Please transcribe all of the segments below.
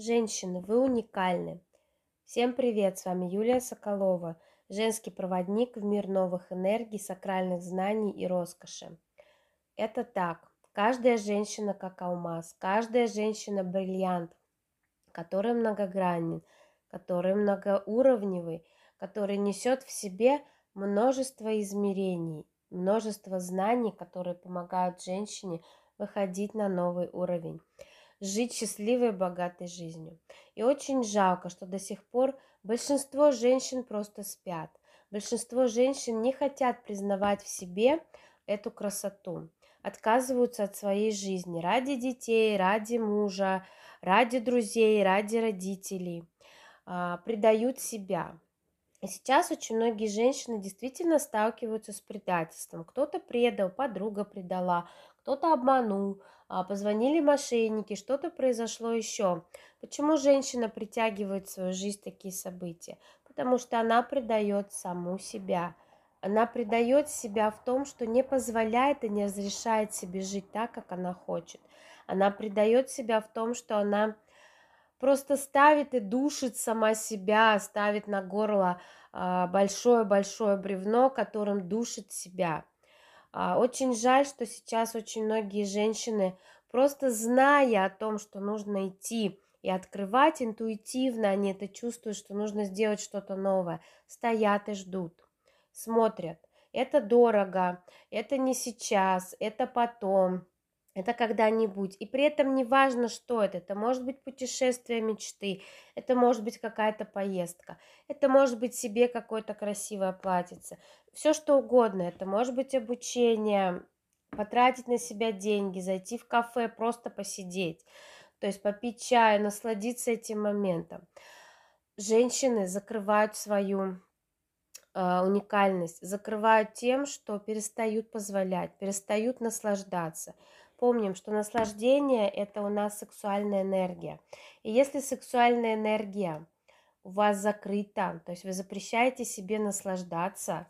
Женщины, вы уникальны. Всем привет, с вами Юлия Соколова, женский проводник в мир новых энергий, сакральных знаний и роскоши. Это так, каждая женщина как алмаз, каждая женщина бриллиант, который многогранен, который многоуровневый, который несет в себе множество измерений, множество знаний, которые помогают женщине выходить на новый уровень жить счастливой, богатой жизнью. И очень жалко, что до сих пор большинство женщин просто спят. Большинство женщин не хотят признавать в себе эту красоту, отказываются от своей жизни ради детей, ради мужа, ради друзей, ради родителей, а, предают себя. И сейчас очень многие женщины действительно сталкиваются с предательством. Кто-то предал, подруга предала, кто-то обманул, а, позвонили мошенники, что-то произошло еще. Почему женщина притягивает в свою жизнь такие события? Потому что она предает саму себя. Она предает себя в том, что не позволяет и не разрешает себе жить так, как она хочет. Она предает себя в том, что она просто ставит и душит сама себя, ставит на горло а, большое-большое бревно, которым душит себя. А, очень жаль, что сейчас очень многие женщины, просто зная о том, что нужно идти и открывать интуитивно, они это чувствуют, что нужно сделать что-то новое, стоят и ждут, смотрят. Это дорого, это не сейчас, это потом, это когда-нибудь. И при этом не важно, что это. Это может быть путешествие мечты, это может быть какая-то поездка, это может быть себе какое-то красивое платьице. Все что угодно. Это может быть обучение, потратить на себя деньги, зайти в кафе, просто посидеть. То есть попить чай, насладиться этим моментом. Женщины закрывают свою э, уникальность, закрывают тем, что перестают позволять, перестают наслаждаться. Помним, что наслаждение – это у нас сексуальная энергия. И если сексуальная энергия у вас закрыта, то есть вы запрещаете себе наслаждаться,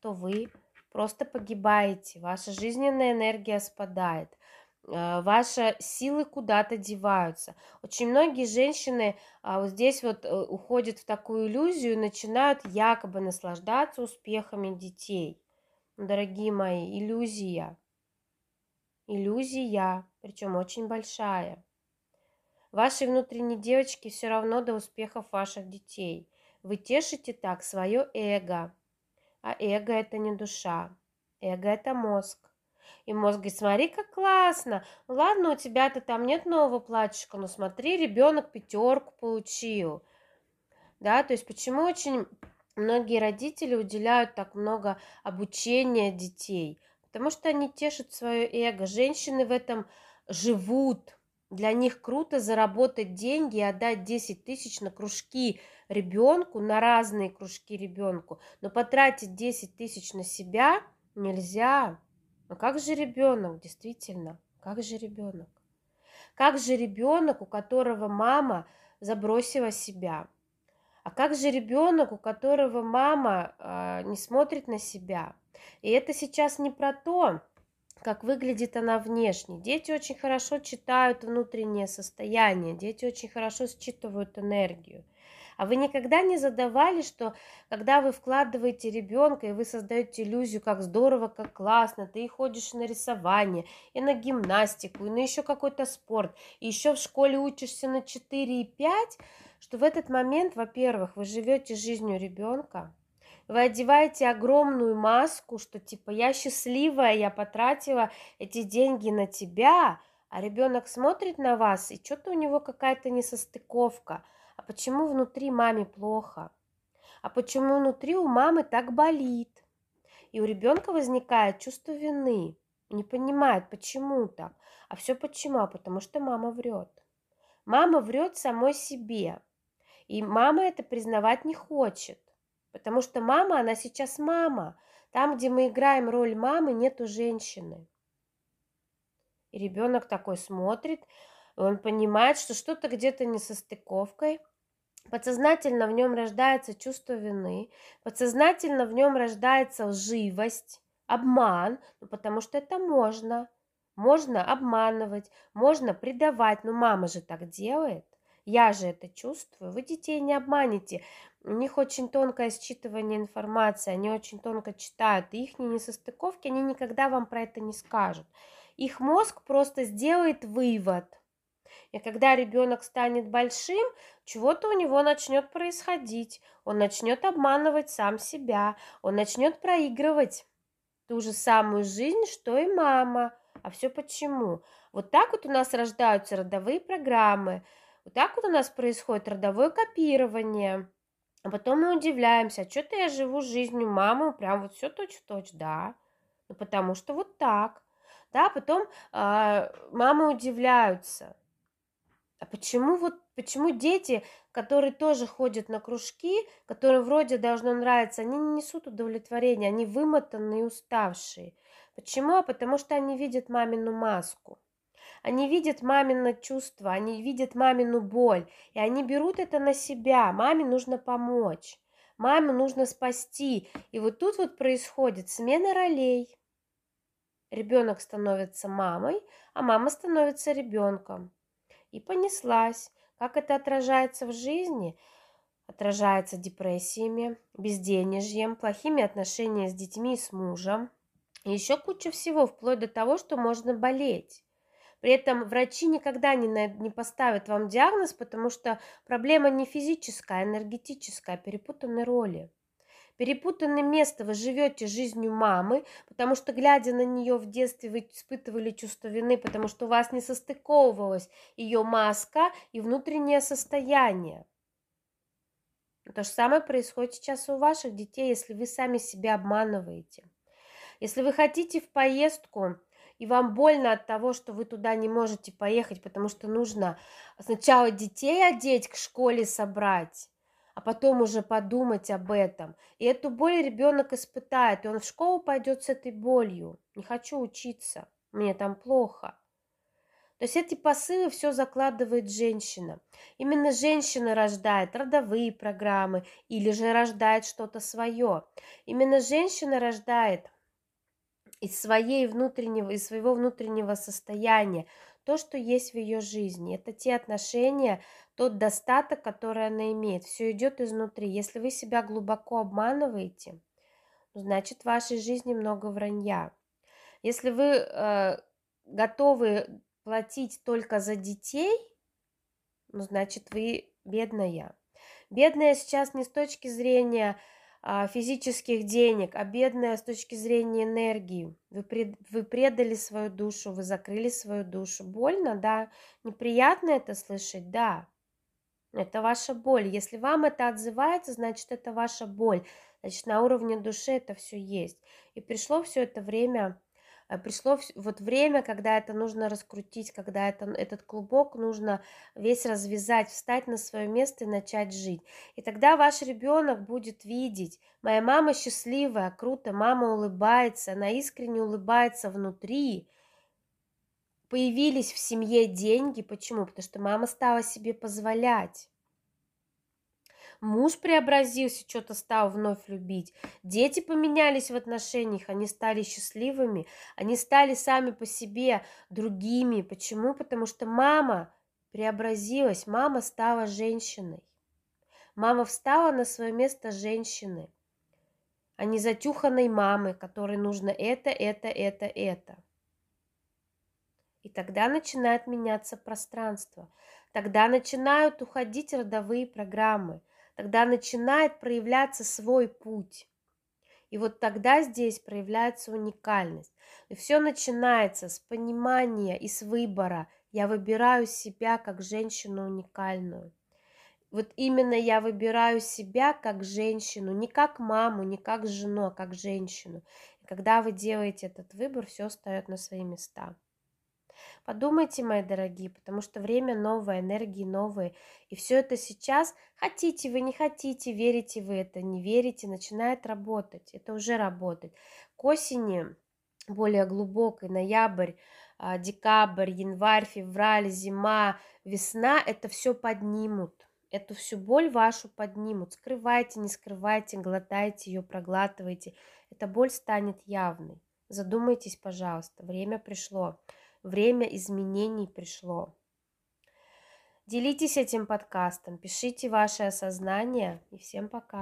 то вы просто погибаете, ваша жизненная энергия спадает, э, ваши силы куда-то деваются. Очень многие женщины а, вот здесь вот э, уходят в такую иллюзию и начинают якобы наслаждаться успехами детей. Дорогие мои, иллюзия иллюзия, причем очень большая. Вашей внутренней девочке все равно до успехов ваших детей. Вы тешите так свое эго. А эго это не душа. Эго это мозг. И мозг говорит, смотри, как классно. Ладно, у тебя-то там нет нового платьишка, но смотри, ребенок пятерку получил. Да, то есть почему очень многие родители уделяют так много обучения детей? Потому что они тешат свое эго. Женщины в этом живут. Для них круто заработать деньги и отдать 10 тысяч на кружки ребенку, на разные кружки ребенку. Но потратить 10 тысяч на себя нельзя. Но как же ребенок, действительно, как же ребенок? Как же ребенок, у которого мама забросила себя? А как же ребенок, у которого мама э, не смотрит на себя? И это сейчас не про то, как выглядит она внешне. Дети очень хорошо читают внутреннее состояние, дети очень хорошо считывают энергию. А вы никогда не задавали, что когда вы вкладываете ребенка и вы создаете иллюзию, как здорово, как классно, ты и ходишь на рисование, и на гимнастику, и на еще какой-то спорт, и еще в школе учишься на 4 и 5, что в этот момент, во-первых, вы живете жизнью ребенка, вы одеваете огромную маску, что типа я счастливая, я потратила эти деньги на тебя, а ребенок смотрит на вас, и что-то у него какая-то несостыковка. А почему внутри маме плохо? А почему внутри у мамы так болит? И у ребенка возникает чувство вины, не понимает, почему так. А все почему? А потому что мама врет. Мама врет самой себе. И мама это признавать не хочет. Потому что мама, она сейчас мама. Там, где мы играем роль мамы, нету женщины. И ребенок такой смотрит, он понимает, что что-то где-то не со стыковкой. Подсознательно в нем рождается чувство вины, подсознательно в нем рождается лживость, обман, ну, потому что это можно. Можно обманывать, можно предавать, но мама же так делает. Я же это чувствую. Вы детей не обманете. У них очень тонкое считывание информации, они очень тонко читают. И их несостыковки, они никогда вам про это не скажут. Их мозг просто сделает вывод. И когда ребенок станет большим, чего-то у него начнет происходить. Он начнет обманывать сам себя. Он начнет проигрывать ту же самую жизнь, что и мама. А все почему? Вот так вот у нас рождаются родовые программы. Вот так вот у нас происходит родовое копирование. А потом мы удивляемся, а что-то я живу жизнью мамы, прям вот все точь-в-точь, да. Ну, потому что вот так. Да, потом э, мамы удивляются. А почему вот, почему дети, которые тоже ходят на кружки, которым вроде должно нравиться, они не несут удовлетворения, они вымотанные уставшие. Почему? А потому что они видят мамину маску. Они видят мамино чувство, они видят мамину боль, и они берут это на себя. Маме нужно помочь, маме нужно спасти. И вот тут вот происходит смена ролей. Ребенок становится мамой, а мама становится ребенком. И понеслась. Как это отражается в жизни? Отражается депрессиями, безденежьем, плохими отношениями с детьми и с мужем. И еще куча всего, вплоть до того, что можно болеть. При этом врачи никогда не, не поставят вам диагноз, потому что проблема не физическая, а энергетическая, а перепутаны роли. Перепутанное место вы живете жизнью мамы, потому что, глядя на нее в детстве, вы испытывали чувство вины, потому что у вас не состыковывалась ее маска и внутреннее состояние. То же самое происходит сейчас у ваших детей, если вы сами себя обманываете. Если вы хотите в поездку, и вам больно от того, что вы туда не можете поехать, потому что нужно сначала детей одеть, к школе собрать, а потом уже подумать об этом. И эту боль ребенок испытает, и он в школу пойдет с этой болью. Не хочу учиться, мне там плохо. То есть эти посылы все закладывает женщина. Именно женщина рождает родовые программы или же рождает что-то свое. Именно женщина рождает из, своей внутреннего, из своего внутреннего состояния, то, что есть в ее жизни. Это те отношения, тот достаток, который она имеет. Все идет изнутри. Если вы себя глубоко обманываете, значит в вашей жизни много вранья. Если вы э, готовы платить только за детей, ну, значит вы бедная. Бедная сейчас не с точки зрения физических денег, а бедная с точки зрения энергии. Вы, пред, вы предали свою душу, вы закрыли свою душу. Больно, да? Неприятно это слышать, да. Это ваша боль. Если вам это отзывается, значит, это ваша боль. Значит, на уровне души это все есть. И пришло все это время пришло вот время, когда это нужно раскрутить, когда это, этот клубок нужно весь развязать, встать на свое место и начать жить. И тогда ваш ребенок будет видеть, моя мама счастливая, круто, мама улыбается, она искренне улыбается внутри. Появились в семье деньги, почему? Потому что мама стала себе позволять. Муж преобразился, что-то стал вновь любить. Дети поменялись в отношениях, они стали счастливыми, они стали сами по себе другими. Почему? Потому что мама преобразилась, мама стала женщиной. Мама встала на свое место женщины, а не затюханной мамы, которой нужно это, это, это, это. И тогда начинает меняться пространство. Тогда начинают уходить родовые программы тогда начинает проявляться свой путь. И вот тогда здесь проявляется уникальность. И все начинается с понимания и с выбора. Я выбираю себя как женщину уникальную. Вот именно я выбираю себя как женщину, не как маму, не как жену, а как женщину. И когда вы делаете этот выбор, все встает на свои места. Подумайте, мои дорогие, потому что время новое, энергии новые. И все это сейчас, хотите вы, не хотите, верите вы это, не верите, начинает работать. Это уже работает. К осени, более глубокой, ноябрь, а, декабрь, январь, февраль, зима, весна, это все поднимут. Эту всю боль вашу поднимут. Скрывайте, не скрывайте, глотайте ее, проглатывайте. Эта боль станет явной. Задумайтесь, пожалуйста, время пришло. Время изменений пришло. Делитесь этим подкастом, пишите ваши осознания и всем пока.